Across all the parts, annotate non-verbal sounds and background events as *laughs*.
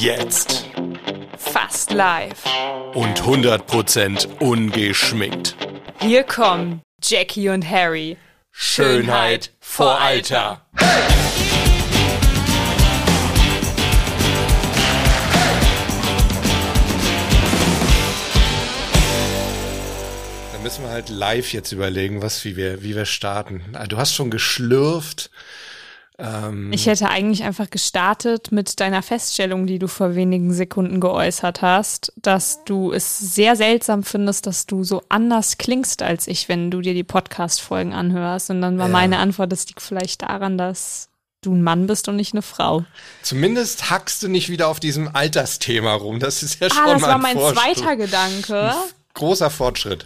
Jetzt. Fast live. Und 100% ungeschminkt. Hier kommen Jackie und Harry. Schönheit vor Alter. Da müssen wir halt live jetzt überlegen, was, wie wir, wie wir starten. Ah, Du hast schon geschlürft. Ähm, Ich hätte eigentlich einfach gestartet mit deiner Feststellung, die du vor wenigen Sekunden geäußert hast, dass du es sehr seltsam findest, dass du so anders klingst als ich, wenn du dir die Podcast-Folgen anhörst. Und dann war Ja. meine Antwort, das liegt vielleicht daran, dass du ein Mann bist und nicht eine Frau. Zumindest hackst du nicht wieder auf diesem Altersthema rum. Das ist ja schon Ah, das mal war ein mein Fortschritt. zweiter Gedanke. Großer Fortschritt.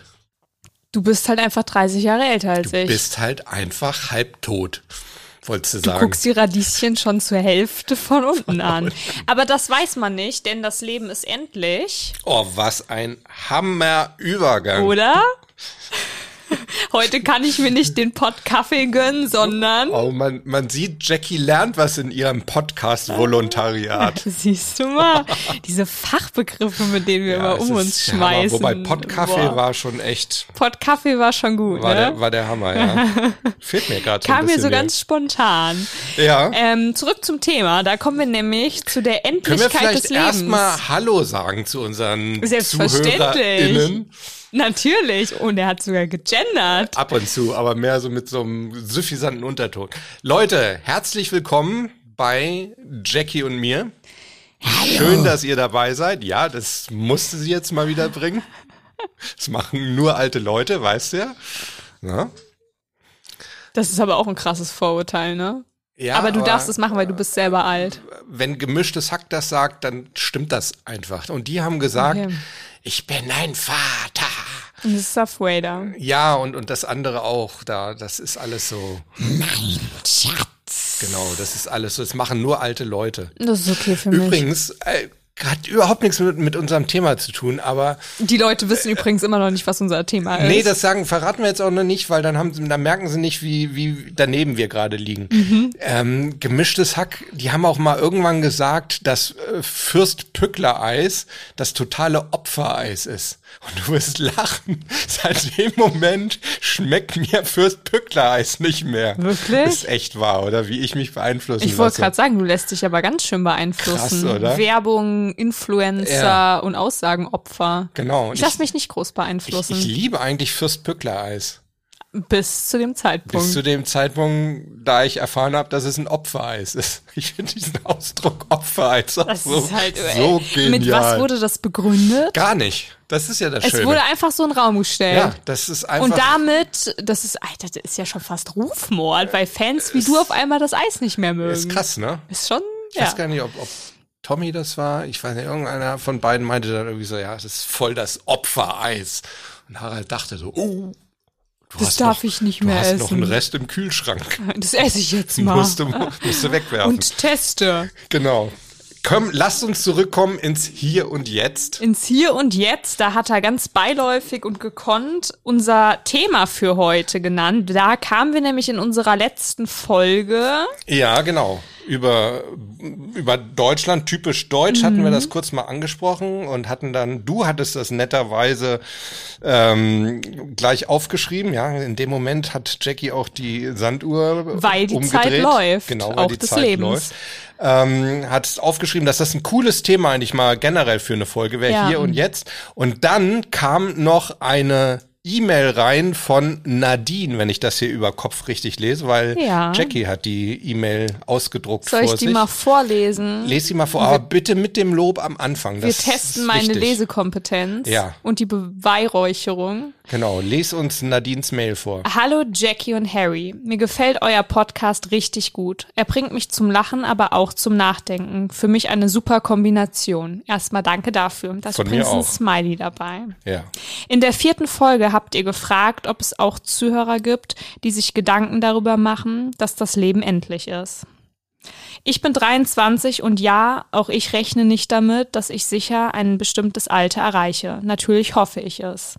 Du bist halt einfach 30 Jahre älter als Du ich. bist halt einfach halbtot, wolltest du Du sagen. guckst die Radieschen schon zur Hälfte von unten *laughs* an. Aber das weiß man nicht, denn das Leben ist endlich, Oh, was ein Hammerübergang. oder? *laughs* *laughs* Heute kann ich mir nicht den Pott Kaffee gönnen, sondern Oh, man, man sieht, Jackie lernt was in ihrem Podcast-Volontariat. *laughs* siehst du mal, diese Fachbegriffe, mit denen wir immer es um uns der Hammer. schmeißen. Wobei Pottkaffee war schon echt, Pott Kaffee war schon gut, war, ne? der, war der Hammer, ja. *laughs* Fehlt mir gerade Kam mir so mehr. ganz spontan. Ja. Ähm, zurück zum Thema. Da kommen wir nämlich zu der Können wir Endlichkeit vielleicht des Lebens. erstmal Hallo sagen zu unseren Selbstverständlich. ZuhörerInnen? Natürlich. Und er hat sogar gegendert. Ab und zu, aber mehr so mit so einem suffisanten Unterton. Leute, herzlich willkommen bei Jackie und mir. Schön, dass ihr dabei seid. Ja, das musste sie jetzt mal wieder bringen. Das machen nur alte Leute, weißt du ja. Na? Das ist aber auch ein krasses Vorurteil, ne? ja aber du darfst es machen, weil du bist selber alt. Wenn gemischtes Hack das sagt, dann stimmt das einfach. Und die haben gesagt, Okay. ich bin ein Vater. Und das Darth Vader. Ja, und, und das andere auch. Da, das ist alles so. Nein, Schatz. Genau, das ist alles so. Das machen nur alte Leute. Das ist okay für mich. Übrigens, äh, hat überhaupt nichts mit, mit unserem Thema zu tun, aber Die Leute wissen übrigens immer noch nicht, was unser Thema ist. nee, das sagen, verraten wir jetzt auch noch nicht, weil dann haben sie, dann merken sie nicht, wie, wie daneben wir gerade liegen. Mhm. Ähm, gemischtes Hack, die haben auch mal irgendwann gesagt, dass äh, Fürst Pückler Eis das totale Opfereis ist. Und du wirst lachen. *laughs* Seit dem Moment schmeckt mir Fürst Pückler Eis nicht mehr. Wirklich? Ist echt wahr, oder? Wie ich mich beeinflussen ich wollte gerade sagen, du lässt dich aber ganz schön beeinflussen. Krass, oder? Werbung, Influencer Ja. und Aussagenopfer. Genau. Und Ich lasse mich nicht groß beeinflussen. Ich liebe eigentlich Fürst Pückler Eis. bis zu dem Zeitpunkt. Bis zu dem Zeitpunkt, da ich erfahren habe, dass es ein Opfereis ist. *laughs* Ich finde diesen Ausdruck Opfereis auch das so, ist halt, so genial. Mit was wurde das begründet? Gar nicht. Das ist ja das Es Schöne. wurde einfach so in den Raum gestellt. ja, das ist einfach. Und damit, das ist, Alter, das ist ja schon fast Rufmord, weil Fans wie du auf einmal das Eis nicht mehr mögen. ist krass, ne? Ist schon, Ich ja. weiß gar nicht, ob, ob Tommy das war. Ich weiß nicht, irgendeiner von beiden meinte dann irgendwie so, ja, das ist voll das Opfereis. Und Harald dachte so, oh, du Das hast darf noch, ich nicht du mehr hast noch essen. einen Rest im Kühlschrank. Das esse ich jetzt *laughs* mal. Musst du, musst du wegwerfen. Und teste. genau. Komm, lasst uns zurückkommen ins Hier und Jetzt. Ins Hier und Jetzt, da hat er ganz beiläufig und gekonnt unser Thema für heute genannt. Da kamen wir nämlich in unserer letzten Folge. Ja, genau. Über, über Deutschland, typisch deutsch, hatten wir Mhm. das kurz mal angesprochen und hatten dann, du hattest das netterweise ähm, gleich aufgeschrieben. Ja, in dem Moment hat Jackie auch die Sanduhr Weil die umgedreht. Zeit läuft, genau, weil auch die des Zeit Lebens. läuft. Ähm, hat aufgeschrieben, dass das ein cooles Thema eigentlich mal generell für eine Folge wäre, Ja. hier und jetzt. Und dann kam noch eine E-Mail rein von Nadine, wenn ich das hier über Kopf richtig lese, weil Ja. Jackie hat die E-Mail ausgedruckt Soll ich die sich. mal vorlesen? Lese sie mal vor, aber bitte mit dem Lob am Anfang. Wir Das testen ist meine wichtig. Lesekompetenz Ja. und die Beweihräucherung. Genau, les uns Nadines Mail vor. Hallo Jackie und Harry. Mir gefällt euer Podcast richtig gut. Er bringt mich zum Lachen, aber auch zum Nachdenken. Für mich eine super Kombination. Erstmal danke dafür. Da ist Von übrigens ein. Smiley dabei. Ja. In der vierten Folge habt ihr gefragt, ob es auch Zuhörer gibt, die sich Gedanken darüber machen, dass das Leben endlich ist. Ich bin 23 und ja, auch ich rechne nicht damit, dass ich sicher ein bestimmtes Alter erreiche. Natürlich hoffe ich es.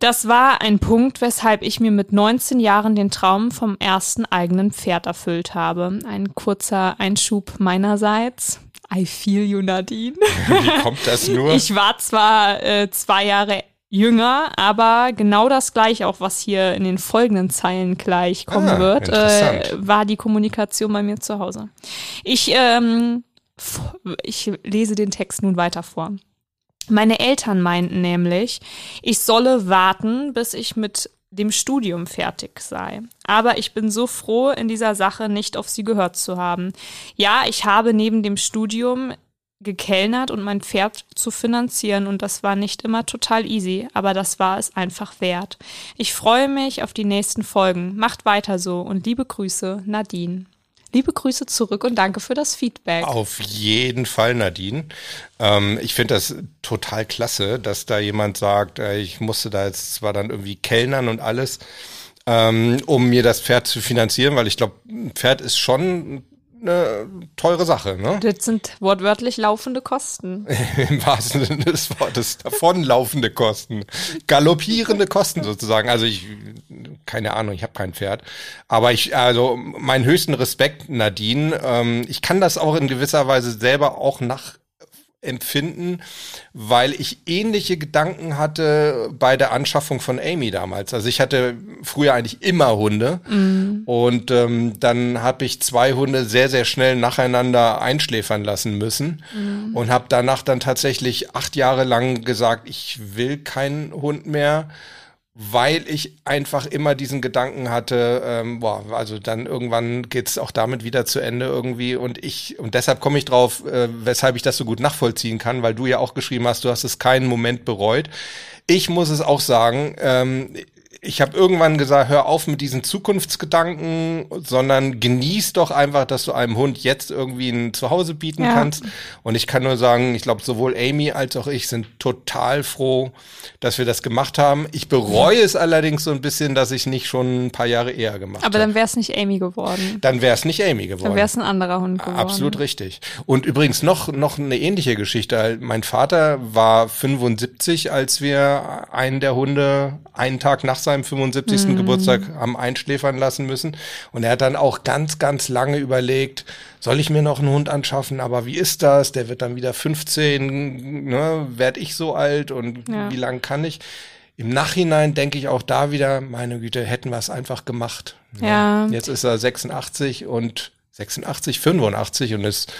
Das war ein Punkt, weshalb ich mir mit 19 Jahren den Traum vom ersten eigenen Pferd erfüllt habe. Ein kurzer Einschub meinerseits. I feel you, Nadine. *laughs* Wie kommt das nur? Ich war zwar äh, zwei Jahre jünger, aber genau das gleich auch, was hier in den folgenden Zeilen gleich kommen Ah, wird, äh, war die Kommunikation bei mir zu Hause. Ich, ähm, ich lese den Text nun weiter vor. Meine Eltern meinten nämlich, ich solle warten, bis ich mit dem Studium fertig sei. Aber ich bin so froh, in dieser Sache nicht auf sie gehört zu haben. Ja, ich habe neben dem Studium gekellnert und mein Pferd zu finanzieren und das war nicht immer total easy, aber das war es einfach wert. Ich freue mich auf die nächsten Folgen. Macht weiter so und liebe Grüße, Nadine. Liebe Grüße zurück und danke für das Feedback. Auf jeden Fall, Nadine. Ähm, ich finde das total klasse, dass da jemand sagt, äh, ich musste da jetzt zwar dann irgendwie kellnern und alles, ähm, um mir das Pferd zu finanzieren, weil ich glaube, ein Pferd ist schon eine teure Sache, ne? Das sind wortwörtlich laufende Kosten. *laughs* Im wahrsten Sinne des Wortes. Davonlaufende Kosten. Galoppierende Kosten sozusagen. Also ich, keine Ahnung, ich habe kein Pferd. Aber ich, also meinen höchsten Respekt, Nadine. Ähm, ich kann das auch in gewisser Weise selber auch nachempfinden, weil ich ähnliche Gedanken hatte bei der Anschaffung von Amy damals. Also ich hatte früher eigentlich immer Hunde. Und ähm, dann habe ich zwei Hunde sehr, sehr schnell nacheinander einschläfern lassen müssen. Und habe danach dann tatsächlich acht Jahre lang gesagt, ich will keinen Hund mehr weil ich einfach immer diesen Gedanken hatte, ähm, boah, also dann irgendwann geht's auch damit wieder zu Ende irgendwie und ich, und deshalb komme ich drauf, äh, weshalb ich das so gut nachvollziehen kann, weil du ja auch geschrieben hast, du hast es keinen Moment bereut. Ich muss es auch sagen, ähm, ich habe irgendwann gesagt, hör auf mit diesen Zukunftsgedanken, sondern genieß doch einfach, dass du einem Hund jetzt irgendwie ein Zuhause bieten Ja. kannst. Und ich kann nur sagen, ich glaube, sowohl Amy als auch ich sind total froh, dass wir das gemacht haben. Ich bereue es allerdings so ein bisschen, dass ich nicht schon ein paar Jahre eher gemacht Aber habe. dann wäre es nicht Amy geworden. Dann wäre es nicht Amy geworden. Dann wäre es ein anderer Hund geworden. Absolut richtig. Und übrigens noch, noch eine ähnliche Geschichte. Mein Vater war 75, als wir einen der Hunde einen Tag nach seinem 75. Geburtstag haben einschläfern lassen müssen. Und er hat dann auch ganz, ganz lange überlegt, soll ich mir noch einen Hund anschaffen? Aber wie ist das? Der wird dann wieder 15, ne? Werd ich so alt und Ja. wie lang kann ich? Im Nachhinein denke ich auch da wieder, meine Güte, hätten wir es einfach gemacht. Ja. Jetzt ist er 86 und 86, 85 und ist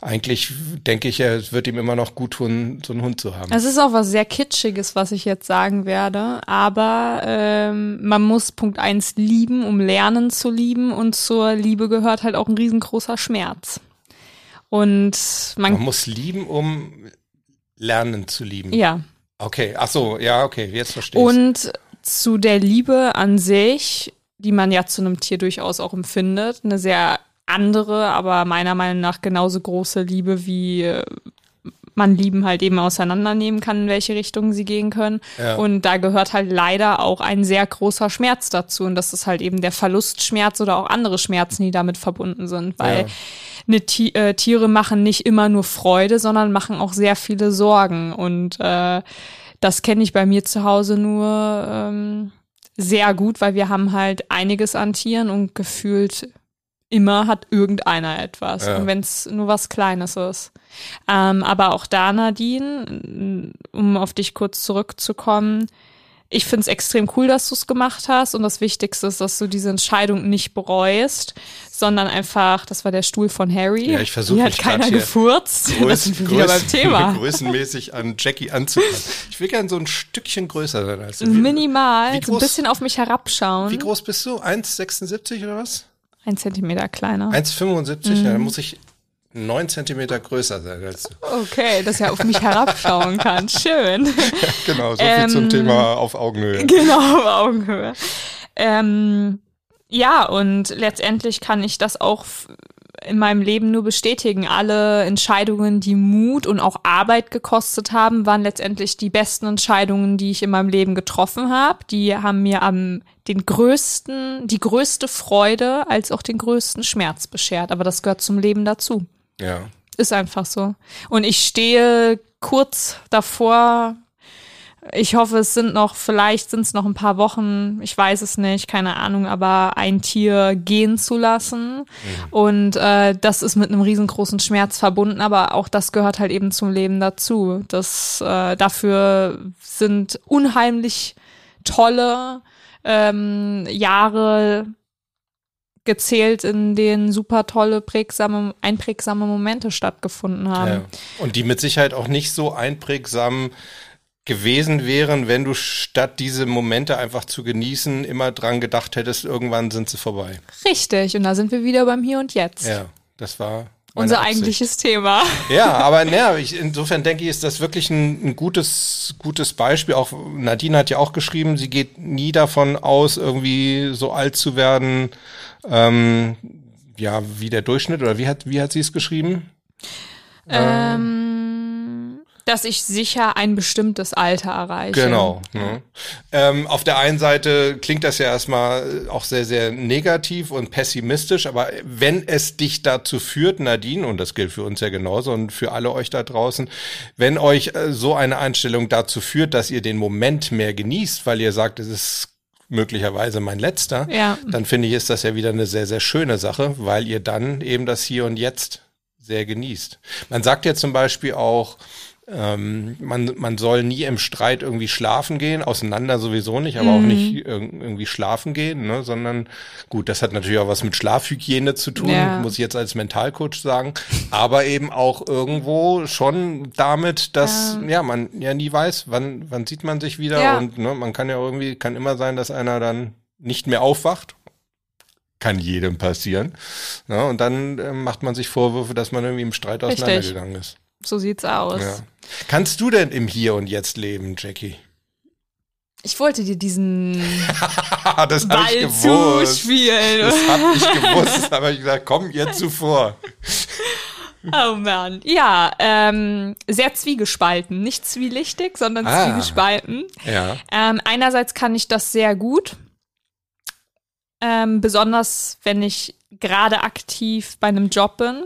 eigentlich, denke ich, es wird ihm immer noch gut tun, so einen Hund zu haben. Es ist auch was sehr Kitschiges, was ich jetzt sagen werde, aber ähm, man muss Punkt eins lieben, um lernen zu lieben und zur Liebe gehört halt auch ein riesengroßer Schmerz. Und man, Man muss lieben, um lernen zu lieben. ja. Okay, ach so, ja, okay, jetzt verstehe ich. Und zu der Liebe an sich, die man ja zu einem Tier durchaus auch empfindet, eine sehr andere, aber meiner Meinung nach genauso große Liebe, wie äh, man Lieben halt eben auseinandernehmen kann, in welche Richtung sie gehen können. Ja. Und da gehört halt leider auch ein sehr großer Schmerz dazu. Und das ist halt eben der Verlustschmerz oder auch andere Schmerzen, die damit verbunden sind. Weil Ja. Ti äh, Tiere machen nicht immer nur Freude, sondern machen auch sehr viele Sorgen. Und äh, das kenne ich bei mir zu Hause nur ähm, sehr gut, weil wir haben halt einiges an Tieren und gefühlt immer hat irgendeiner etwas. Ja. Und wenn es nur was Kleines ist. Ähm, aber auch da, Nadine, um auf dich kurz zurückzukommen, ich finde es extrem cool, dass du es gemacht hast. Und das Wichtigste ist, dass du diese Entscheidung nicht bereust, sondern einfach, das war der Stuhl von Harry. Ja, ich versuch Hier hat keiner gefurzt. *laughs* das sind wir wieder beim Thema. *laughs* größenmäßig an Jackie anzupassen. Ich will gern so ein Stückchen größer sein als du. Minimal, Wie so ein groß- bisschen auf mich herabschauen. wie groß bist du? 1,76 oder was? Ein Zentimeter kleiner. 1,75? Mhm. Ja, dann muss ich neun Zentimeter größer sein als du. Okay, dass er auf mich herabschauen kann. *laughs* Schön. *laughs* Genau, so viel Ähm, zum Thema auf Augenhöhe. *laughs* genau, auf Augenhöhe. Ähm, ja, und letztendlich kann ich das auch in meinem Leben nur bestätigen. Alle Entscheidungen, die Mut und auch Arbeit gekostet haben, waren letztendlich die besten Entscheidungen, die ich in meinem Leben getroffen habe. Die haben mir am den größten, die größte Freude als auch den größten Schmerz beschert. Aber das gehört zum Leben dazu. Ja. Ist einfach so. Und ich stehe kurz davor, ich hoffe, es sind noch, vielleicht sind es noch ein paar Wochen, ich weiß es nicht, keine Ahnung, aber ein Tier gehen zu lassen. Mhm. Und äh, das ist mit einem riesengroßen Schmerz verbunden, aber auch das gehört halt eben zum Leben dazu. Das äh, dafür sind unheimlich tolle ähm, Jahre gezählt, in denen super tolle, prägsame, einprägsame Momente stattgefunden haben. Ja. Und die mit Sicherheit auch nicht so einprägsam gewesen wären, wenn du statt diese Momente einfach zu genießen, immer dran gedacht hättest, irgendwann sind sie vorbei. Richtig, und da sind wir wieder beim Hier und Jetzt. Ja, das war unser Absicht. eigentliches Thema. *laughs* Ja, aber naja, ich, insofern denke ich, ist das wirklich ein, ein, gutes, gutes Beispiel. Auch Nadine hat ja auch geschrieben, sie geht nie davon aus, irgendwie so alt zu werden, ähm, ja, wie der Durchschnitt oder wie hat, wie hat sie es geschrieben? Ähm, dass ich sicher ein bestimmtes Alter erreiche. Genau. Ne? Ähm, auf der einen Seite klingt das ja erstmal auch sehr, sehr negativ und pessimistisch, aber wenn es dich dazu führt, Nadine, und das gilt für uns ja genauso und für alle euch da draußen, wenn euch äh, so eine Einstellung dazu führt, dass ihr den Moment mehr genießt, weil ihr sagt, es ist möglicherweise mein letzter, ja. dann finde ich, ist das ja wieder eine sehr, sehr schöne Sache, weil ihr dann eben das Hier und Jetzt sehr genießt. Man sagt ja zum Beispiel auch, ähm, man, man soll nie im Streit irgendwie schlafen gehen, auseinander sowieso nicht, aber mhm. auch nicht irgendwie schlafen gehen, ne, sondern gut, das hat natürlich auch was mit Schlafhygiene zu tun, ja. muss ich jetzt als Mentalcoach sagen, aber eben auch irgendwo schon damit, dass ja, ja man ja nie weiß, wann, wann sieht man sich wieder ja. und ne, man kann ja irgendwie, kann immer sein, dass einer dann nicht mehr aufwacht kann jedem passieren. Ja, und dann äh, macht man sich Vorwürfe, dass man irgendwie im Streit auseinandergegangen ist. So sieht's aus. Ja. Kannst du denn im Hier und Jetzt leben, Jackie? Ich wollte dir diesen *laughs* das Ball ich zuspielen. Das hab ich gewusst, aber ich gesagt, komm ihr zuvor. *laughs* Oh man, ja, ähm, sehr zwiegespalten, nicht zwielichtig, sondern ah, zwiegespalten. Ja. Ähm, einerseits kann ich das sehr gut, ähm, besonders wenn ich gerade aktiv bei einem Job bin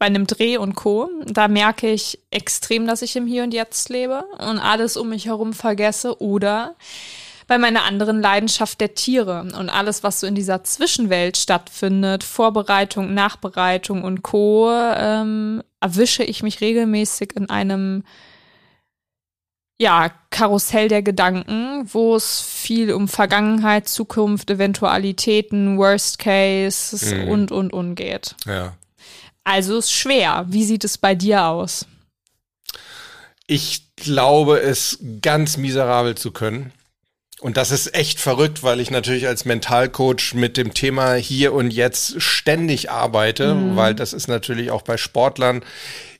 bei einem Dreh und Co. Da merke ich extrem, dass ich im Hier und Jetzt lebe und alles um mich herum vergesse oder bei meiner anderen Leidenschaft der Tiere und alles, was so in dieser Zwischenwelt stattfindet, Vorbereitung, Nachbereitung und Co., ähm, erwische ich mich regelmäßig in einem ja, Karussell der Gedanken, wo es viel um Vergangenheit, Zukunft, Eventualitäten, Worst Case mhm. und, und, und geht. Ja. Also ist schwer. Wie sieht es bei dir aus? Ich glaube, es ganz miserabel zu können. Und das ist echt verrückt, weil ich natürlich als Mentalcoach mit dem Thema hier und jetzt ständig arbeite, mhm. weil das ist natürlich auch bei Sportlern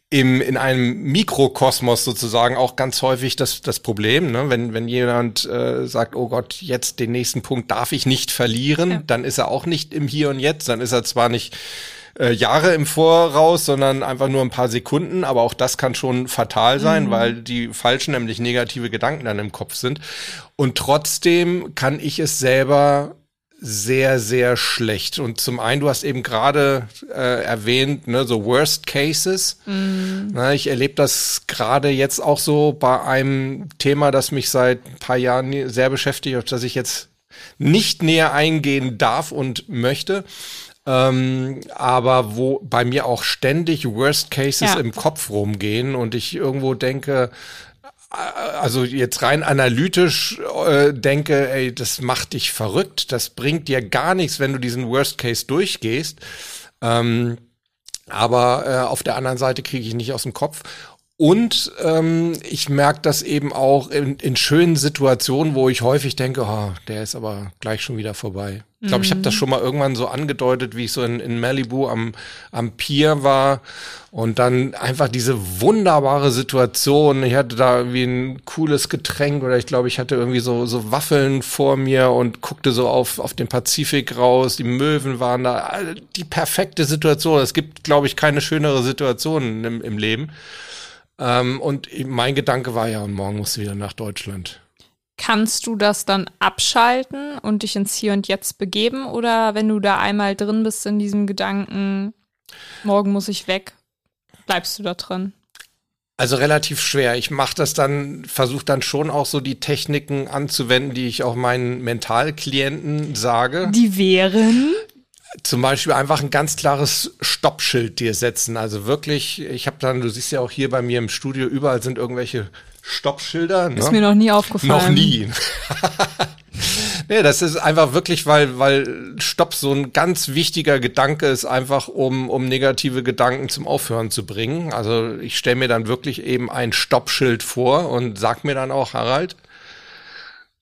im, in einem Mikrokosmos sozusagen auch ganz häufig das, das Problem. Ne? Wenn, wenn jemand äh, sagt, oh Gott, jetzt den nächsten Punkt darf ich nicht verlieren, ja. dann ist er auch nicht im Hier und Jetzt, dann ist er zwar nicht äh, Jahre im Voraus, sondern einfach nur ein paar Sekunden. Aber auch das kann schon fatal sein, mhm. weil die falschen, nämlich negative Gedanken dann im Kopf sind. Und trotzdem kann ich es selber sehr, sehr schlecht. Und zum einen, du hast eben gerade äh, erwähnt, ne, so Worst Cases. Mm. Na, ich erlebe das gerade jetzt auch so bei einem Thema, das mich seit ein paar Jahren sehr beschäftigt, auf das ich jetzt nicht näher eingehen darf und möchte ähm, aber wo bei mir auch ständig Worst Cases ja. im Kopf rumgehen und ich irgendwo denke, äh, also jetzt rein analytisch äh, denke, ey, das macht dich verrückt, das bringt dir gar nichts, wenn du diesen Worst Case durchgehst. Ähm, aber äh, auf der anderen Seite kriege ich nicht aus dem Kopf. Und ähm, ich merke das eben auch in, in schönen Situationen, wo ich häufig denke, oh, der ist aber gleich schon wieder vorbei. Ich glaube, ich habe das mhm. schon mal irgendwann so angedeutet, wie ich so in, in Malibu am, am Pier war und dann einfach diese wunderbare Situation. Ich hatte da irgendwie ein cooles Getränk oder ich glaube, ich hatte irgendwie so, so Waffeln vor mir und guckte so auf, auf den Pazifik raus. Die Möwen waren da. Die perfekte Situation. Es gibt, glaube ich, keine schönere Situation im, im Leben. Ähm, und mein Gedanke war ja, und morgen musst du wieder nach Deutschland. Kannst du das dann abschalten und dich ins Hier und Jetzt begeben? Oder wenn du da einmal drin bist in diesem Gedanken, morgen muss ich weg, bleibst du da drin? Also relativ schwer. Ich mache das dann, versuche dann schon auch so die Techniken anzuwenden, die ich auch meinen Mentalklienten sage. Die wären? Zum Beispiel einfach ein ganz klares Stoppschild dir setzen. Also wirklich, ich habe dann, du siehst ja auch hier bei mir im Studio, überall sind irgendwelche Stoppschilder. Ne? Ist mir noch nie aufgefallen. Noch nie. *laughs* nee, das ist einfach wirklich, weil, weil Stopp so ein ganz wichtiger Gedanke ist, einfach um, um negative Gedanken zum Aufhören zu bringen. Also ich stelle mir dann wirklich eben ein Stoppschild vor und sag mir dann auch, Harald,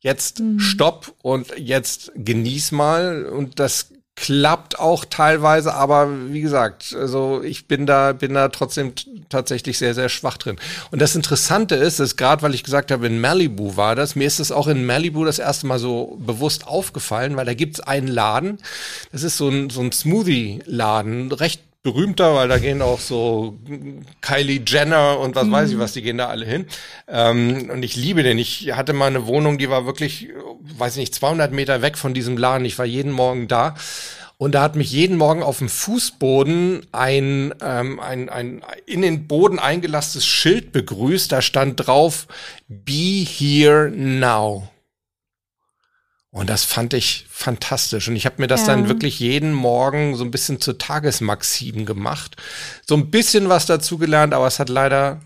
jetzt mhm. Stopp und jetzt genieß mal. Und das klappt auch teilweise, aber wie gesagt, also ich bin da, bin da trotzdem tatsächlich sehr, sehr schwach drin. Und das Interessante ist, ist gerade, weil ich gesagt habe, in Malibu war das, mir ist es auch in Malibu das erste Mal so bewusst aufgefallen, weil da gibt's einen Laden, das ist so ein, so ein Smoothie-Laden, recht berühmter, weil da gehen auch so Kylie Jenner und was mhm. weiß ich was, die gehen da alle hin. Ähm, und ich liebe den. Ich hatte mal eine Wohnung, die war wirklich, weiß ich nicht, 200 Meter weg von diesem Laden. Ich war jeden Morgen da. Und da hat mich jeden Morgen auf dem Fußboden ein, ähm, ein, ein in den Boden eingelasstes Schild begrüßt. Da stand drauf, Be here now. Und das fand ich fantastisch. Und ich habe mir das ja. dann wirklich jeden Morgen so ein bisschen zur Tagesmaxim gemacht. So ein bisschen was dazugelernt, aber es hat leider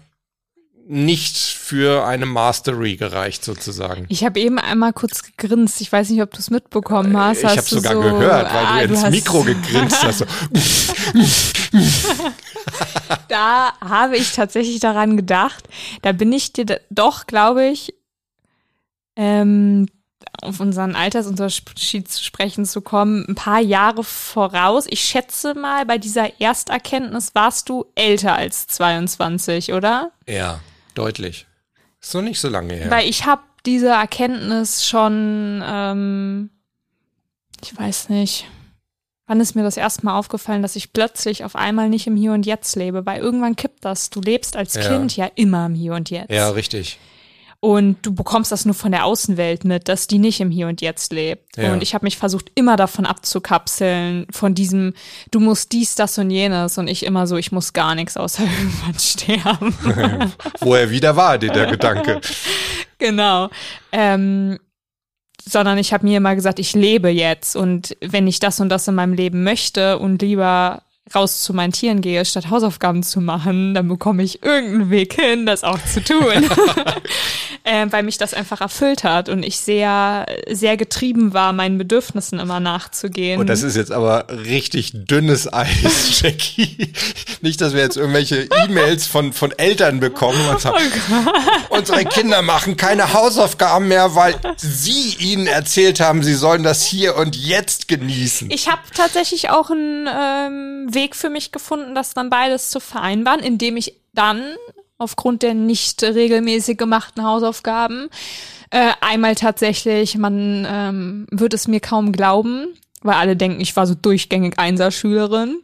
nicht für eine Mastery gereicht sozusagen. Ich habe eben einmal kurz gegrinst. Ich weiß nicht, ob du es mitbekommen hast. Ich habe sogar so, gehört, weil ah, du ins Mikro gegrinst hast. *laughs* da habe ich tatsächlich daran gedacht. Da bin ich dir doch, glaube ich, ähm, auf unseren Altersunterschied zu sprechen zu kommen, ein paar Jahre voraus. Ich schätze mal, bei dieser Ersterkenntnis warst du älter als 22, oder? Ja, deutlich. Ist noch nicht so lange her. Weil ich habe diese Erkenntnis schon, ähm, ich weiß nicht, wann ist mir das erste Mal aufgefallen, dass ich plötzlich auf einmal nicht im Hier und Jetzt lebe, weil irgendwann kippt das. Du lebst als ja. Kind ja immer im Hier und Jetzt. Ja, richtig. Und du bekommst das nur von der Außenwelt mit, dass die nicht im Hier und Jetzt lebt. Ja. Und ich habe mich versucht, immer davon abzukapseln, von diesem, du musst dies, das und jenes. Und ich immer so, ich muss gar nichts außer *laughs* irgendwann sterben. *laughs* Wo er wieder war, der Gedanke. *laughs* Genau. Ähm, sondern ich habe mir immer gesagt, ich lebe jetzt. Und wenn ich das und das in meinem Leben möchte und lieber raus zu meinen Tieren gehe, statt Hausaufgaben zu machen, dann bekomme ich irgendeinen Weg hin, das auch zu tun. *laughs* äh, weil mich das einfach erfüllt hat und ich sehr, sehr getrieben war, meinen Bedürfnissen immer nachzugehen. Und das ist jetzt aber richtig dünnes Eis, *laughs* Jackie. Nicht, dass wir jetzt irgendwelche E-Mails von, von Eltern bekommen und sagen, oh unsere Kinder machen keine Hausaufgaben mehr, weil sie ihnen erzählt haben, sie sollen das hier und jetzt genießen. Ich habe tatsächlich auch einen ähm, Weg für mich gefunden, das dann beides zu vereinbaren, indem ich dann aufgrund der nicht regelmäßig gemachten Hausaufgaben. Äh, einmal tatsächlich, man ähm, wird es mir kaum glauben, weil alle denken, ich war so durchgängig Einserschülerin.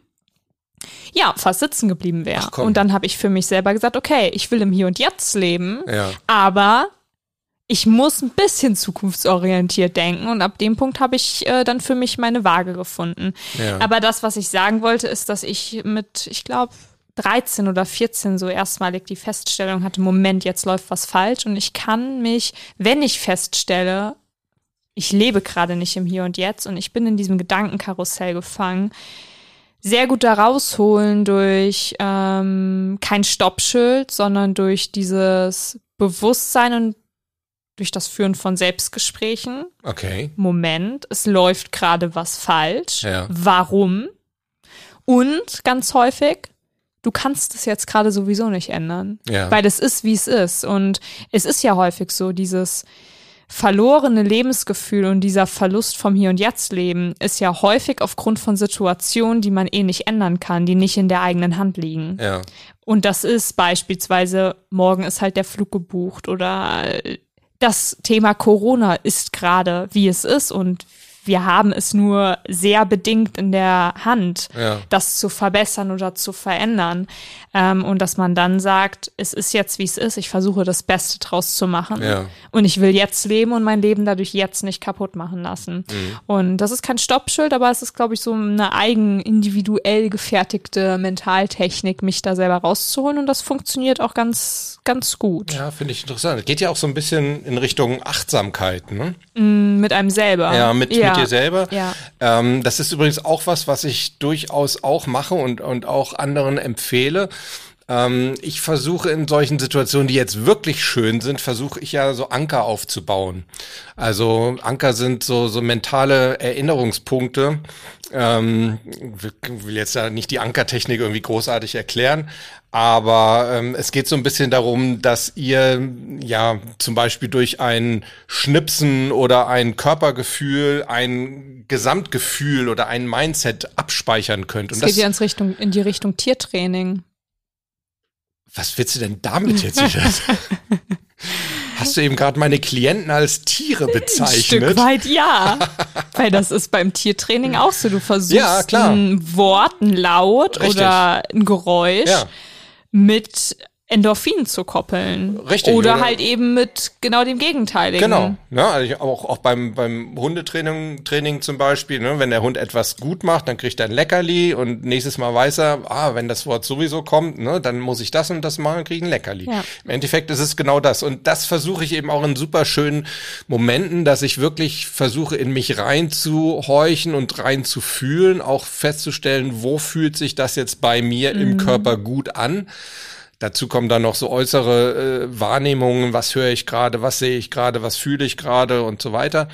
Ja, fast sitzen geblieben wäre. Und dann habe ich für mich selber gesagt, okay, ich will im Hier und Jetzt leben, ja. aber ich muss ein bisschen zukunftsorientiert denken und ab dem Punkt habe ich äh, dann für mich meine Waage gefunden. Ja. Aber das, was ich sagen wollte, ist, dass ich mit, ich glaube, 13 oder 14 so erstmalig die Feststellung hatte, Moment, jetzt läuft was falsch und ich kann mich, wenn ich feststelle, ich lebe gerade nicht im Hier und Jetzt und ich bin in diesem Gedankenkarussell gefangen, sehr gut da rausholen durch ähm, kein Stoppschild, sondern durch dieses Bewusstsein und durch das Führen von Selbstgesprächen. Okay. Moment, es läuft gerade was falsch. Ja. Warum? Und ganz häufig du kannst es jetzt gerade sowieso nicht ändern. Ja. Weil es ist, wie es ist. Und es ist ja häufig so, dieses verlorene Lebensgefühl und dieser Verlust vom Hier und Jetzt Leben ist ja häufig aufgrund von Situationen, die man eh nicht ändern kann, die nicht in der eigenen Hand liegen. Ja. Und das ist beispielsweise, morgen ist halt der Flug gebucht oder das Thema Corona ist gerade, wie es ist und wir haben es nur sehr bedingt in der Hand, Ja. das zu verbessern oder zu verändern. Ähm, und dass man dann sagt, es ist jetzt, wie es ist, ich versuche das Beste draus zu machen. Ja. Und ich will jetzt leben und mein Leben dadurch jetzt nicht kaputt machen lassen. Mhm. Und das ist kein Stoppschild, aber es ist, glaube ich, so eine eigen individuell gefertigte Mentaltechnik, mich da selber rauszuholen. Und das funktioniert auch ganz, ganz gut. Ja, finde ich interessant. Es geht ja auch so ein bisschen in Richtung Achtsamkeit, ne? Mit einem selber. Ja, mit, mit dir selber. Ja. Ähm, das ist übrigens auch was, was ich durchaus auch mache und, und auch anderen empfehle. Ähm, ich versuche in solchen Situationen, die jetzt wirklich schön sind, versuche ich ja so Anker aufzubauen. Also Anker sind so, so mentale Erinnerungspunkte. Ähm, ich will jetzt da nicht die Ankertechnik irgendwie großartig erklären, aber ähm, es geht so ein bisschen darum, dass ihr ja zum Beispiel durch ein Schnipsen oder ein Körpergefühl ein Gesamtgefühl oder ein Mindset abspeichern könnt. Es Und geht ja das, ins Richtung, in die Richtung Tiertraining. Was willst du denn damit jetzt wieder? *laughs* Hast du eben gerade meine Klienten als Tiere Ein Stück bezeichnet? weit ja. Weil das ist beim Tiertraining auch so. Du versuchst Ja, ein Wort, ein Laut Richtig. oder ein Geräusch Ja. mit Endorphin zu koppeln. Richtig, Oder, oder- halt eben mit genau dem Gegenteiligen. Genau. Ja, also auch, auch beim, beim Hundetraining Training zum Beispiel, ne, wenn der Hund etwas gut macht, dann kriegt er ein Leckerli und nächstes Mal weiß er, ah, wenn das Wort sowieso kommt, ne, dann muss ich das und das machen, kriege ich ein Leckerli. Ja. Im Endeffekt ist es genau das. Und das versuche ich eben auch in super schönen Momenten, dass ich wirklich versuche, in mich reinzuhorchen und reinzufühlen, auch festzustellen, wo fühlt sich das jetzt bei mir im Körper gut an. Dazu kommen dann noch so äußere äh, Wahrnehmungen, was höre ich gerade, was sehe ich gerade, was fühle ich gerade und so weiter.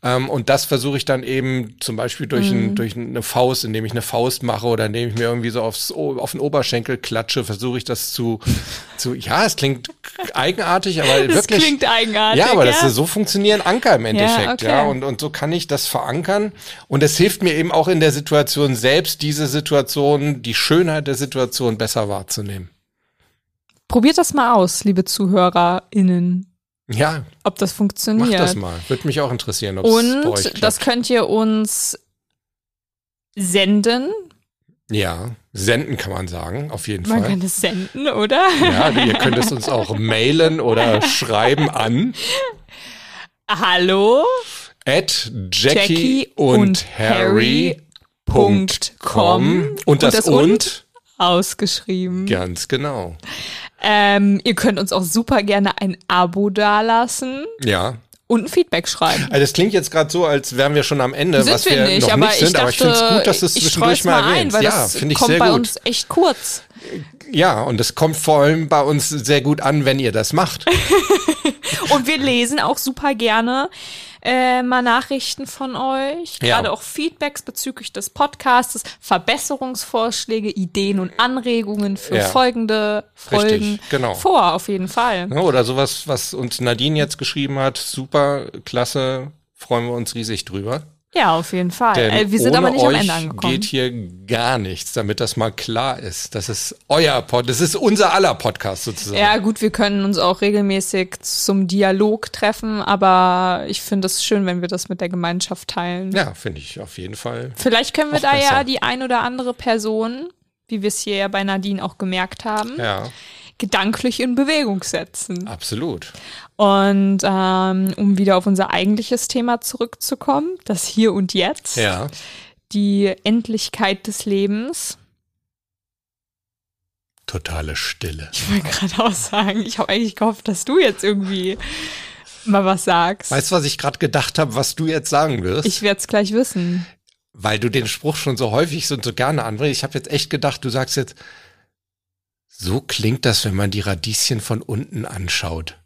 Ähm, und das versuche ich dann eben zum Beispiel durch, ein, durch eine Faust, indem ich eine Faust mache oder indem ich mir irgendwie so aufs, auf den Oberschenkel klatsche, versuche ich das zu, zu, ja, es klingt eigenartig, aber *laughs* Das wirklich. klingt eigenartig. Ja, aber das, ja. so funktionieren Anker im Endeffekt, ja. okay. Und, und so kann ich das verankern. Und es hilft mir eben auch in der Situation selbst, diese Situation, die Schönheit der Situation besser wahrzunehmen. Probiert das mal aus, liebe ZuhörerInnen, Ja, ob das funktioniert. mach das mal. Würde mich auch interessieren, ob es Und das könnt ihr uns senden. ja, senden kann man sagen, auf jeden Man Fall. kann es senden, oder? Ja, ihr könnt es uns auch *laughs* mailen oder schreiben an Hallo? at Jackie, Jackie und und Harry. Punkt com. Und das, Und das und? und? Ausgeschrieben. Ganz genau. Ähm, ihr könnt uns auch super gerne ein Abo dalassen Ja. und ein Feedback schreiben. Also das klingt jetzt gerade so, als wären wir schon am Ende, Sind was wir nicht, noch aber nicht ich sind, dachte, aber ich finde es gut, dass du es zwischendurch mal mal ein, erwähnst. ja, das finde ich kommt sehr bei gut. uns echt kurz. Ja, und es kommt vor allem bei uns sehr gut an, wenn ihr das macht. *laughs* Und wir lesen auch super gerne äh, mal Nachrichten von euch, Ja. gerade auch Feedbacks bezüglich des Podcasts, Verbesserungsvorschläge, Ideen und Anregungen für Ja. folgende Folgen Richtig, genau. vor, auf jeden Fall. Ja, Oder sowas, was uns Nadine jetzt geschrieben hat. Super, klasse, freuen wir uns riesig drüber. Ja, auf jeden Fall. Denn Äh, wir sind aber nicht euch am Ende angekommen. geht hier gar nichts, damit das mal klar ist. Das ist euer Pod, das ist unser aller Podcast sozusagen. Ja, gut, wir können uns auch regelmäßig zum Dialog treffen, aber ich finde es schön, wenn wir das mit der Gemeinschaft teilen. Ja, finde ich auf jeden Fall. Vielleicht können wir da ja besser. die ein oder andere Person, wie wir es hier ja bei Nadine auch gemerkt haben, Ja, gedanklich in Bewegung setzen. absolut. Und ähm, um wieder auf unser eigentliches Thema zurückzukommen, das Hier und Jetzt, Ja. die Endlichkeit des Lebens. Totale Stille. Ich wollte gerade auch sagen, ich habe eigentlich gehofft, dass du jetzt irgendwie mal was sagst. Weißt du, was ich gerade gedacht habe, was du jetzt sagen wirst? Ich werde es gleich wissen. weil du den Spruch schon so häufig und so gerne anbringst. Ich habe jetzt echt gedacht, du sagst jetzt, so klingt das, wenn man die Radieschen von unten anschaut.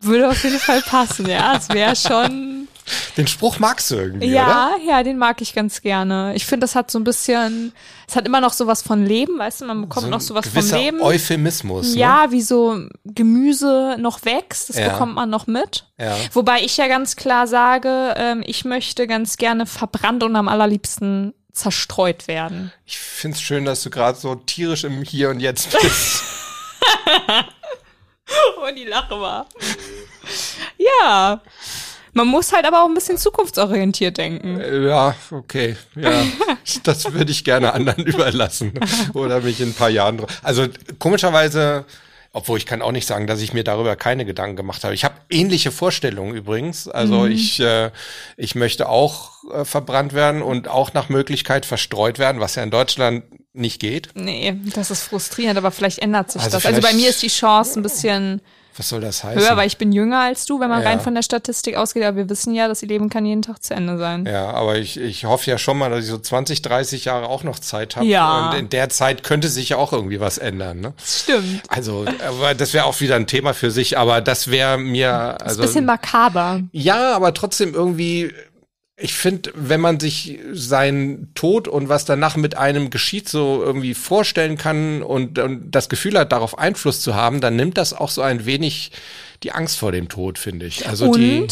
Würde auf jeden Fall passen, ja. Es wäre schon. *laughs* Den Spruch magst du irgendwie, oder? Ja, ja, den mag ich ganz gerne. Ich finde, das hat so ein bisschen, es hat immer noch sowas von Leben, weißt du, man bekommt So noch sowas vom gewisser Leben. Euphemismus. Ne? Ja, wie so Gemüse noch wächst, das Ja. bekommt man noch mit. Ja. Wobei ich ja ganz klar sage, ähm, ich möchte ganz gerne verbrannt und am allerliebsten zerstreut werden. Ich find's schön, dass du gerade so tierisch im Hier und Jetzt bist. *laughs* *laughs* Oh, die Lache war. Ja. Man muss halt aber auch ein bisschen zukunftsorientiert denken. Äh, ja, okay. Ja, *laughs* das würde ich gerne anderen überlassen. Oder mich in ein paar Jahren. Also komischerweise obwohl ich kann auch nicht sagen, dass ich mir darüber keine Gedanken gemacht habe. Ich habe ähnliche Vorstellungen übrigens. Also mhm. ich, äh, ich möchte auch äh, verbrannt werden und auch nach Möglichkeit verstreut werden, was ja in Deutschland nicht geht. Nee, das ist frustrierend, aber vielleicht ändert sich also das. Also bei mir ist die Chance ein bisschen was soll das heißen? Höher, weil ich bin jünger als du, wenn man ja. rein von der Statistik ausgeht. Aber wir wissen ja, dass ihr Leben kann jeden Tag zu Ende sein. Ja, aber ich, ich hoffe ja schon mal, dass ich so 20, 30 Jahre auch noch Zeit habe. Ja. Und in der Zeit könnte sich ja auch irgendwie was ändern. Ne? Stimmt. Also, aber das wäre auch wieder ein Thema für sich. Aber das wäre mir. Also, das ist ein bisschen makaber. Ja, aber trotzdem irgendwie ich finde, wenn man sich seinen Tod und was danach mit einem geschieht so irgendwie vorstellen kann und, und, das Gefühl hat, darauf Einfluss zu haben, dann nimmt das auch so ein wenig die Angst vor dem Tod, finde ich. Also und? die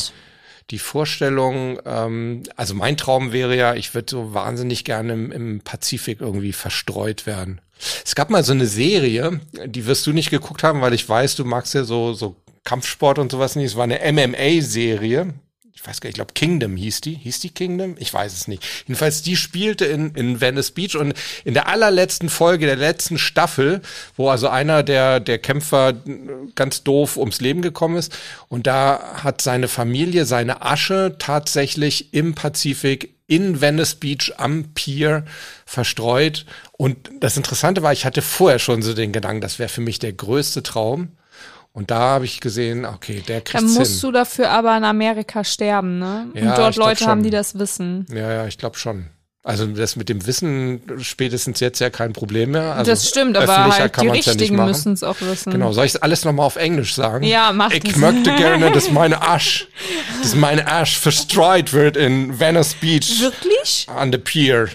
die Vorstellung, ähm, also mein Traum wäre ja, ich würde so wahnsinnig gerne im, im Pazifik irgendwie verstreut werden. Es gab mal so eine Serie, die wirst du nicht geguckt haben, weil ich weiß, du magst ja so, so Kampfsport und sowas nicht. Es war eine MMA-Serie ich weiß gar nicht, ich glaube Kingdom hieß die. Hieß die Kingdom? Ich weiß es nicht. Jedenfalls, die spielte in, in Venice Beach und in der allerletzten Folge der letzten Staffel, wo also einer der, der Kämpfer ganz doof ums Leben gekommen ist und da hat seine Familie seine Asche tatsächlich im Pazifik in Venice Beach am Pier verstreut. Und das Interessante war, ich hatte vorher schon so den Gedanken, das wäre für mich der größte Traum. Und da habe ich gesehen, okay, der kriegt Dann musst hin. du dafür aber in Amerika sterben, ne? Ja, Und dort Leute haben, die das wissen. Ja, ja, ich glaube schon. Also das mit dem Wissen spätestens jetzt ja kein Problem mehr. Also das stimmt, aber halt die Richtigen ja müssen es auch wissen. Genau, soll ich alles nochmal auf Englisch sagen? Ja, mach Ich das. möchte gerne, dass *laughs* meine Asch, dass meine Asch verstreut wird in Venice Beach. Wirklich? An the pier.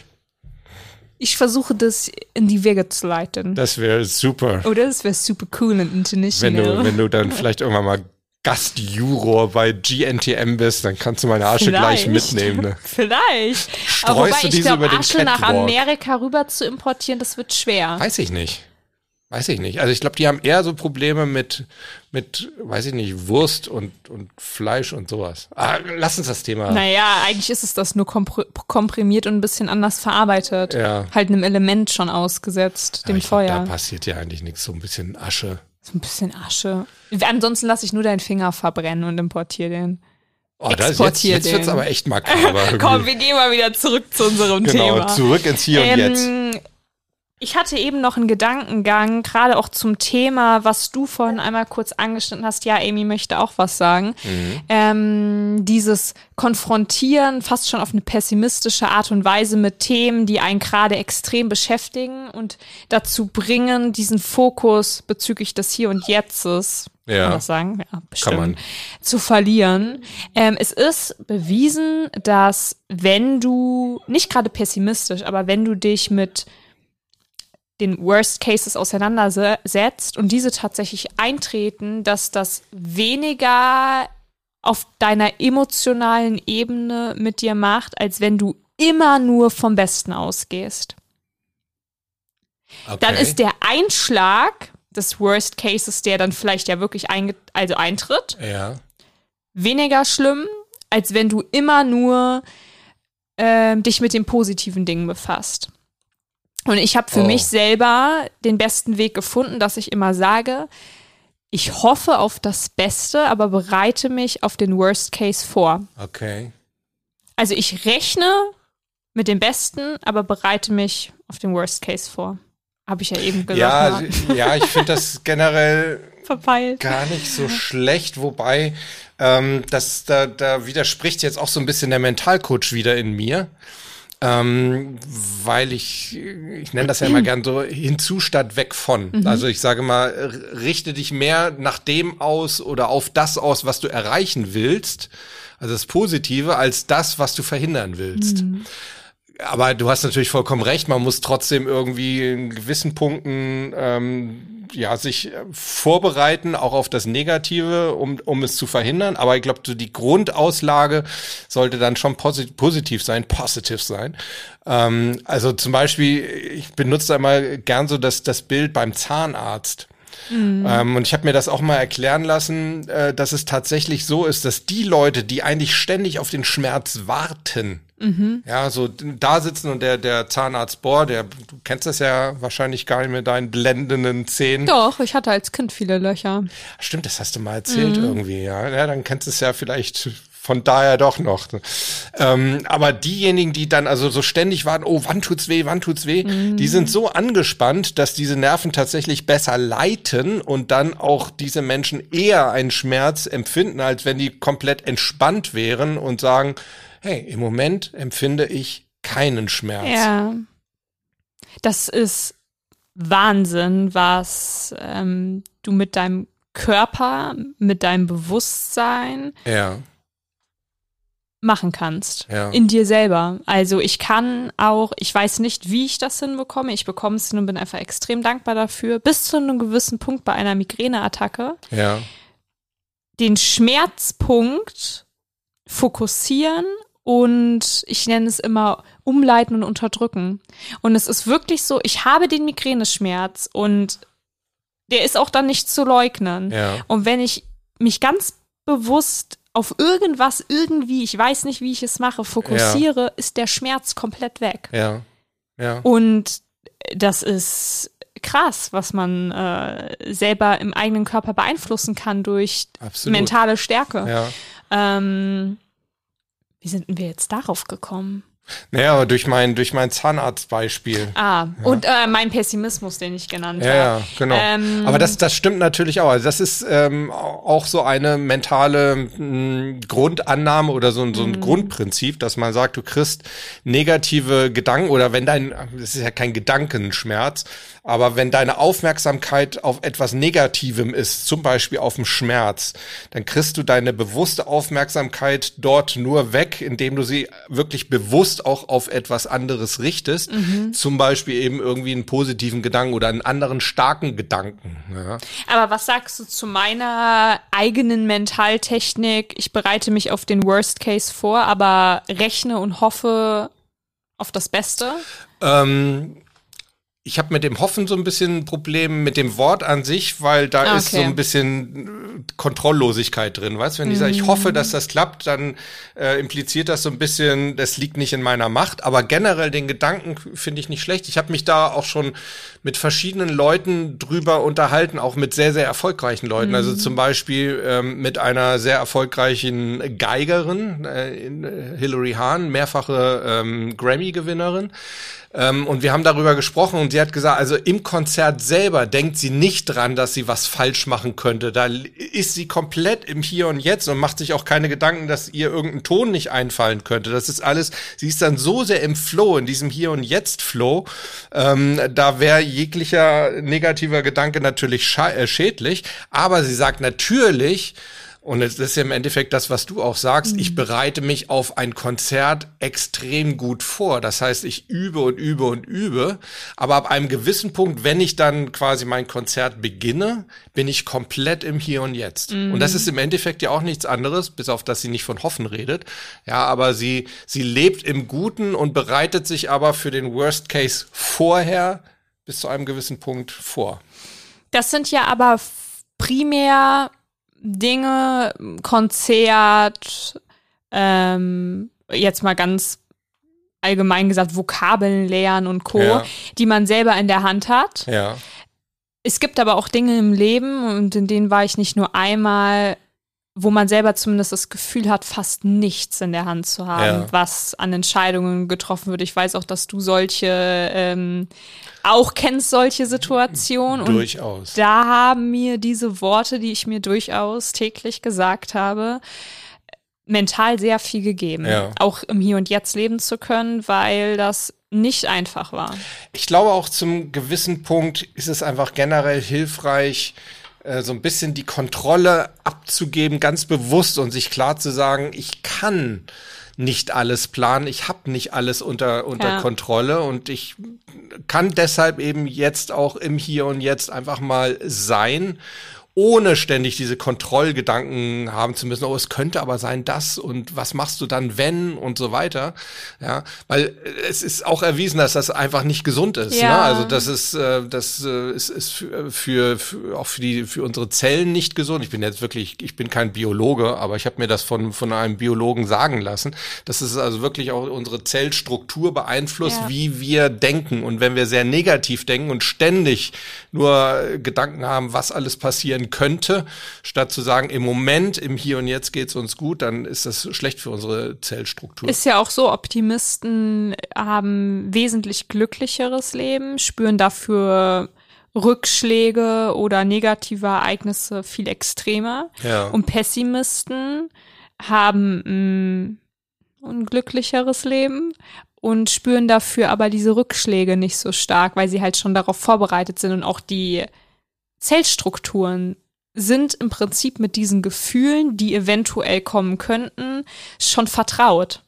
Ich versuche das in die Wege zu leiten. Das wäre super. Oder das wäre super cool und international. Wenn du, wenn du dann vielleicht irgendwann mal Gastjuror bei GNTM bist, dann kannst du meine Asche vielleicht. gleich mitnehmen. Ne? *laughs* Vielleicht. Streust Aber wobei, du diese ich glaub, über den Asche Catwalk. nach Amerika rüber zu importieren, das wird schwer. Weiß ich nicht. Weiß ich nicht. Also ich glaube, die haben eher so Probleme mit, mit, weiß ich nicht, Wurst und, und Fleisch und sowas. Ah, lass uns das Thema. Naja, eigentlich ist es das nur komprimiert und ein bisschen anders verarbeitet. Ja. Halt einem Element schon ausgesetzt, dem ja, Feuer. Glaub, da passiert ja eigentlich nichts, so ein bisschen Asche. So ein bisschen Asche. Ansonsten lasse ich nur deinen Finger verbrennen und importiere den. Oh, das jetzt, jetzt wird's aber echt makaber. *laughs* Komm, wir gehen mal wieder zurück zu unserem genau, Thema. Genau, zurück ins Hier ähm, und Jetzt. Ich hatte eben noch einen Gedankengang, gerade auch zum Thema, was du vorhin einmal kurz angeschnitten hast. Ja, Amy möchte auch was sagen. Mhm. Ähm, dieses Konfrontieren fast schon auf eine pessimistische Art und Weise mit Themen, die einen gerade extrem beschäftigen und dazu bringen, diesen Fokus bezüglich des Hier und Jetztes ja. kann man sagen, ja, bestimmt, zu verlieren. Ähm, es ist bewiesen, dass wenn du, nicht gerade pessimistisch, aber wenn du dich mit den Worst Cases auseinandersetzt und diese tatsächlich eintreten, dass das weniger auf deiner emotionalen Ebene mit dir macht, als wenn du immer nur vom Besten ausgehst. Okay. Dann ist der Einschlag des Worst Cases, der dann vielleicht ja wirklich also eintritt, ja. weniger schlimm, als wenn du immer nur äh, dich mit den positiven Dingen befasst. Und ich habe für oh. mich selber den besten Weg gefunden, dass ich immer sage, ich hoffe auf das Beste, aber bereite mich auf den Worst Case vor. Okay. Also ich rechne mit dem Besten, aber bereite mich auf den Worst Case vor. Habe ich ja eben gesagt. Ja, ne? ja ich finde das *laughs* generell Verpeilt. gar nicht so schlecht, wobei ähm, das, da, da widerspricht jetzt auch so ein bisschen der Mentalcoach wieder in mir. Ähm, weil ich, ich nenne das ja immer gern so hinzu statt weg von. Mhm. Also ich sage mal, richte dich mehr nach dem aus oder auf das aus, was du erreichen willst, also das Positive, als das, was du verhindern willst. Mhm aber du hast natürlich vollkommen recht, man muss trotzdem irgendwie in gewissen Punkten ähm, ja sich vorbereiten, auch auf das Negative, um, um es zu verhindern. Aber ich glaube, die Grundauslage sollte dann schon posit positiv sein, positiv sein. Ähm, also zum Beispiel, ich benutze einmal gern so das, das Bild beim Zahnarzt. Mhm. Ähm, und ich habe mir das auch mal erklären lassen, äh, dass es tatsächlich so ist, dass die Leute, die eigentlich ständig auf den Schmerz warten, mhm. ja, so da sitzen und der, der Zahnarzt boah, der, du kennst das ja wahrscheinlich gar nicht mit deinen blendenden Zähnen. Doch, ich hatte als Kind viele Löcher. Stimmt, das hast du mal erzählt mhm. irgendwie, ja. Ja, dann kennst du es ja vielleicht von daher doch noch. Ähm, aber diejenigen, die dann also so ständig warten, oh, wann tut's weh, wann tut's weh, mhm. die sind so angespannt, dass diese Nerven tatsächlich besser leiten und dann auch diese Menschen eher einen Schmerz empfinden, als wenn die komplett entspannt wären und sagen, hey, im Moment empfinde ich keinen Schmerz. Ja. Das ist Wahnsinn, was ähm, du mit deinem Körper, mit deinem Bewusstsein, ja machen kannst. Ja. In dir selber. Also ich kann auch, ich weiß nicht, wie ich das hinbekomme. Ich bekomme es hin und bin einfach extrem dankbar dafür. Bis zu einem gewissen Punkt bei einer Migräneattacke. Ja. Den Schmerzpunkt fokussieren und ich nenne es immer umleiten und unterdrücken. Und es ist wirklich so, ich habe den Migräneschmerz und der ist auch dann nicht zu leugnen. Ja. Und wenn ich mich ganz bewusst auf irgendwas irgendwie, ich weiß nicht, wie ich es mache, fokussiere, ja. ist der Schmerz komplett weg. Ja. Ja. Und das ist krass, was man äh, selber im eigenen Körper beeinflussen kann durch Absolut. mentale Stärke. Ja. Ähm, wie sind wir jetzt darauf gekommen? Naja, aber durch mein, durch mein Zahnarztbeispiel. Ah, ja. und äh, mein Pessimismus, den ich genannt habe. Ja, genau. Ähm, aber das, das stimmt natürlich auch. Also das ist ähm, auch so eine mentale mh, hm, Grundannahme oder so, so ein mhm. Grundprinzip, dass man sagt, du kriegst negative Gedanken oder wenn dein, das ist ja kein Gedankenschmerz, aber wenn deine Aufmerksamkeit auf etwas Negativem ist, zum Beispiel auf dem Schmerz, dann kriegst du deine bewusste Aufmerksamkeit dort nur weg, indem du sie wirklich bewusst auch auf etwas anderes richtest. Mhm. Zum Beispiel eben irgendwie einen positiven Gedanken oder einen anderen starken Gedanken. Ja. Aber was sagst du zu meiner eigenen Mentaltechnik? Ich bereite mich auf den Worst Case vor, aber rechne und hoffe auf das Beste? Ähm ich habe mit dem Hoffen so ein bisschen ein Problem mit dem Wort an sich, weil da okay. ist so ein bisschen äh, Kontrolllosigkeit drin. Weißt, wenn ich sage, ich hoffe, dass das klappt, dann äh, impliziert das so ein bisschen, das liegt nicht in meiner Macht. Aber generell den Gedanken finde ich nicht schlecht. Ich habe mich da auch schon mit verschiedenen Leuten drüber unterhalten, auch mit sehr sehr erfolgreichen Leuten. Also mhm. Also zum Beispiel ähm, mit einer sehr erfolgreichen Geigerin, äh, äh Hilary Hahn, mehrfache ähm, Grammy-Gewinnerin. Ähm, und wir haben darüber gesprochen und sie hat gesagt, also im Konzert selber denkt sie nicht dran, dass sie was falsch machen könnte. Da ist sie komplett im Hier und Jetzt und macht sich auch keine Gedanken, dass ihr irgendein Ton nicht einfallen könnte. Das ist alles, sie ist dann so sehr im Flow, in diesem Hier und Jetzt Flow. Ähm, da wäre jeglicher negativer Gedanke natürlich äh, schädlich. Aber sie sagt natürlich, und es ist ja im Endeffekt das, was du auch sagst. Mhm. Ich bereite mich auf ein Konzert extrem gut vor. Das heißt, ich übe und übe und übe. Aber ab einem gewissen Punkt, wenn ich dann quasi mein Konzert beginne, bin ich komplett im Hier und Jetzt. Mhm. Und das ist im Endeffekt ja auch nichts anderes, bis auf dass sie nicht von Hoffen redet. Ja, aber sie, sie lebt im Guten und bereitet sich aber für den Worst Case vorher bis zu einem gewissen Punkt vor. Das sind ja aber primär Dinge, Konzert, ähm, jetzt mal ganz allgemein gesagt, Vokabeln lernen und Co., ja. die man selber in der Hand hat. Ja. Es gibt aber auch Dinge im Leben und in denen war ich nicht nur einmal, wo man selber zumindest das Gefühl hat, fast nichts in der Hand zu haben, ja. was an Entscheidungen getroffen wird. Ich weiß auch, dass du solche ähm, auch kennst solche Situationen. Durchaus. Und da haben mir diese Worte, die ich mir durchaus täglich gesagt habe, mental sehr viel gegeben. Ja. Auch im Hier und Jetzt leben zu können, weil das nicht einfach war. Ich glaube auch zum gewissen Punkt ist es einfach generell hilfreich, äh, so ein bisschen die Kontrolle abzugeben, ganz bewusst und sich klar zu sagen, ich kann nicht alles planen, ich habe nicht alles unter, unter ja. Kontrolle und ich kann deshalb eben jetzt auch im Hier und Jetzt einfach mal sein ohne ständig diese Kontrollgedanken haben zu müssen, oh, es könnte aber sein das und was machst du dann, wenn und so weiter. Ja, weil es ist auch erwiesen, dass das einfach nicht gesund ist. Ja. Ne? Also das ist, äh, das äh, ist, ist für, für, für auch für die für unsere Zellen nicht gesund. Ich bin jetzt wirklich, ich bin kein Biologe, aber ich habe mir das von von einem Biologen sagen lassen, dass es also wirklich auch unsere Zellstruktur beeinflusst, Ja. wie wir denken. Und wenn wir sehr negativ denken und ständig nur Gedanken haben, was alles passieren könnte, statt zu sagen, im Moment, im Hier und Jetzt geht's uns gut, dann ist das schlecht für unsere Zellstruktur. Ist ja auch so, Optimisten haben wesentlich glücklicheres Leben, spüren dafür Rückschläge oder negative Ereignisse viel extremer. Ja. Und Pessimisten haben ein unglücklicheres Leben und spüren dafür aber diese Rückschläge nicht so stark, weil sie halt schon darauf vorbereitet sind und auch die Zellstrukturen sind im Prinzip mit diesen Gefühlen, die eventuell kommen könnten, schon vertraut.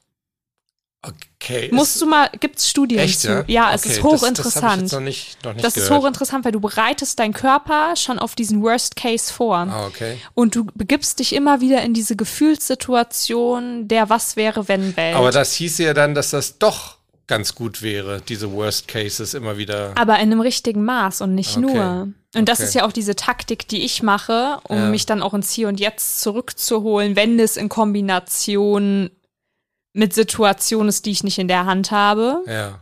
Okay. Musst du mal, gibt's Studien echt, zu? ja? es Okay, ist Das, das hochinteressant. jetzt noch nicht, noch nicht Das ist hochinteressant, weil du bereitest deinen Körper schon auf diesen Worst Case vor. Ah, okay. Und du begibst dich immer wieder in diese Gefühlssituation der Was wäre, wenn Welt. Aber das hieße ja dann, dass das doch ganz gut wäre, diese Worst Cases immer wieder. Aber in einem richtigen Maß und nicht Okay. nur. Und das Okay. ist ja auch diese Taktik, die ich mache, um Ja. mich dann auch ins Hier und Jetzt zurückzuholen, wenn es in Kombination mit Situationen ist, die ich nicht in der Hand habe, Ja.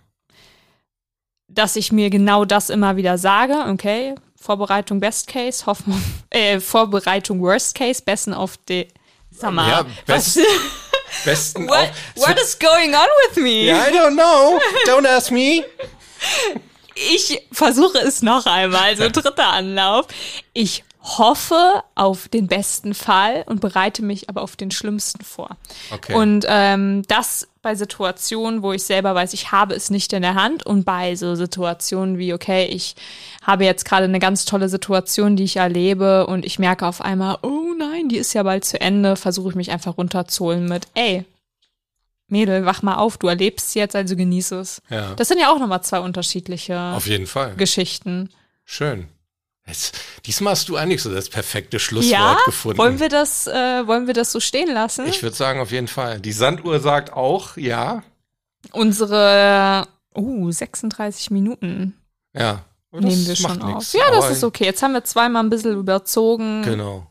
dass ich mir genau das immer wieder sage, okay, Vorbereitung Best Case, Hoffnung, *laughs* äh, Vorbereitung Worst Case, besten auf die, sag mal, Ja, was, best- *laughs* Besten what, auch. what is going on with me? Yeah, I don't know. Don't ask me. *laughs* Ich versuche es noch einmal, so *laughs* dritter Anlauf. Ich hoffe auf den besten Fall und bereite mich aber auf den schlimmsten vor. Okay. Und ähm, das bei Situationen, wo ich selber weiß, ich habe es nicht in der Hand und bei so Situationen wie, okay, ich habe jetzt gerade eine ganz tolle Situation, die ich erlebe und ich merke auf einmal, oh nein, die ist ja bald zu Ende, versuche ich mich einfach runterzuholen mit, ey, Mädel, wach mal auf, du erlebst jetzt, also genieße es. Ja. Das sind ja auch nochmal zwei unterschiedliche Auf jeden Fall. Geschichten. Schön. Jetzt, diesmal hast du eigentlich so das perfekte Schlusswort Ja, gefunden. wollen wir das, äh, wollen wir das so stehen lassen? ich würde sagen, auf jeden Fall. Die Sanduhr sagt auch, ja. Unsere, uh, 36 Minuten Ja. Nehmen wir schon nix. auf. Ja, das Aber- ist okay. Jetzt haben wir zweimal ein bisschen überzogen, Genau.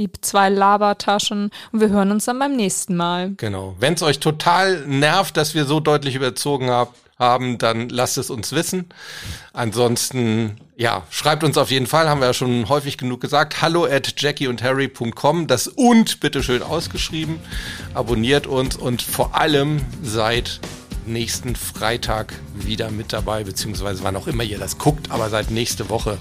Die zwei Labertaschen und wir hören uns dann beim nächsten Mal. Genau. Wenn es euch total nervt, dass wir so deutlich überzogen hab, haben, dann lasst es uns wissen. Ansonsten, ja, schreibt uns auf jeden Fall, haben wir ja schon häufig genug gesagt. Hallo at jackieundharry.com. Das und bitte schön ausgeschrieben. Abonniert uns und vor allem seid nächsten Freitag wieder mit dabei, beziehungsweise wann auch immer ihr das guckt, aber seid nächste Woche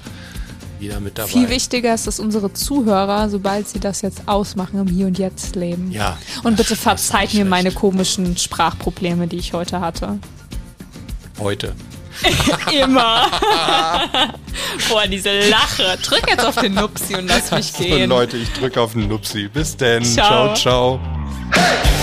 wieder mit dabei. Viel wichtiger ist, dass unsere Zuhörer, sobald sie das jetzt ausmachen, im Hier und Jetzt leben. Ja. Und bitte verzeiht mir meine komischen Sprachprobleme, die ich heute hatte. Heute. *laughs* Immer. *laughs* Boah, diese Lache. Drück jetzt auf den Nupsi und lass mich *laughs* So, gehen. Leute, ich drücke auf den Nupsi. Bis denn. Ciao. ciao. ciao.